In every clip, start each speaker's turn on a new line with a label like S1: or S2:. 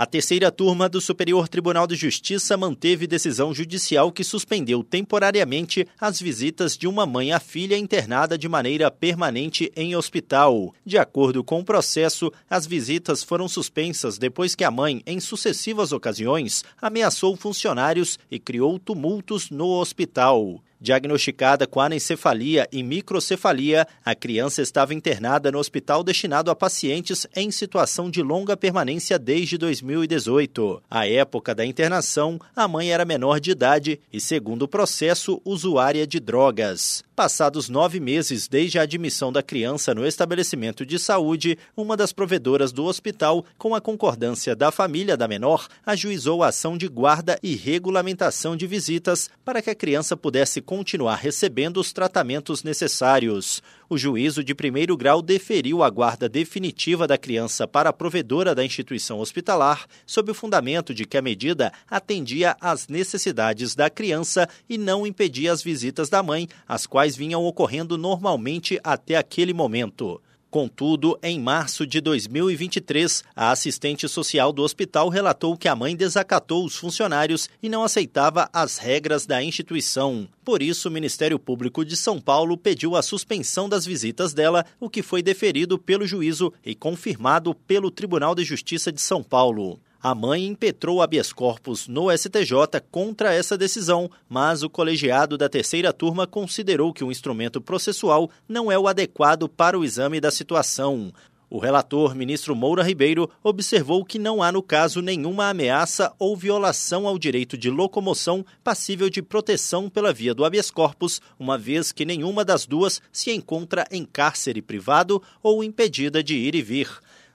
S1: A terceira turma do Superior Tribunal de Justiça manteve decisão judicial que suspendeu temporariamente as visitas de uma mãe à filha internada de maneira permanente em hospital. De acordo com o processo, as visitas foram suspensas depois que a mãe, em sucessivas ocasiões, ameaçou funcionários e criou tumultos no hospital. Diagnosticada com anencefalia e microcefalia, a criança estava internada no hospital destinado a pacientes em situação de longa permanência desde 2018. À época da internação, a mãe era menor de idade e, segundo o processo, usuária de drogas. Passados nove meses desde a admissão da criança no estabelecimento de saúde, uma das provedoras do hospital, com a concordância da família da menor, ajuizou a ação de guarda e regulamentação de visitas para que a criança pudesse continuar recebendo os tratamentos necessários. O juízo de primeiro grau deferiu a guarda definitiva da criança para a provedora da instituição hospitalar, sob o fundamento de que a medida atendia às necessidades da criança e não impedia as visitas da mãe, as quais vinham ocorrendo normalmente até aquele momento. Contudo, em março de 2023, a assistente social do hospital relatou que a mãe desacatou os funcionários e não aceitava as regras da instituição. Por isso, o Ministério Público de São Paulo pediu a suspensão das visitas dela, o que foi deferido pelo juízo e confirmado pelo Tribunal de Justiça de São Paulo. A mãe impetrou habeas corpus no STJ contra essa decisão, mas o colegiado da terceira turma considerou que o instrumento processual não é o adequado para o exame da situação. O relator, ministro Moura Ribeiro, observou que não há no caso nenhuma ameaça ou violação ao direito de locomoção passível de proteção pela via do habeas corpus, uma vez que nenhuma das duas se encontra em cárcere privado ou impedida de ir e vir.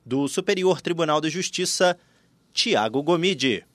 S1: Do Superior Tribunal de Justiça, Tiago Gomide.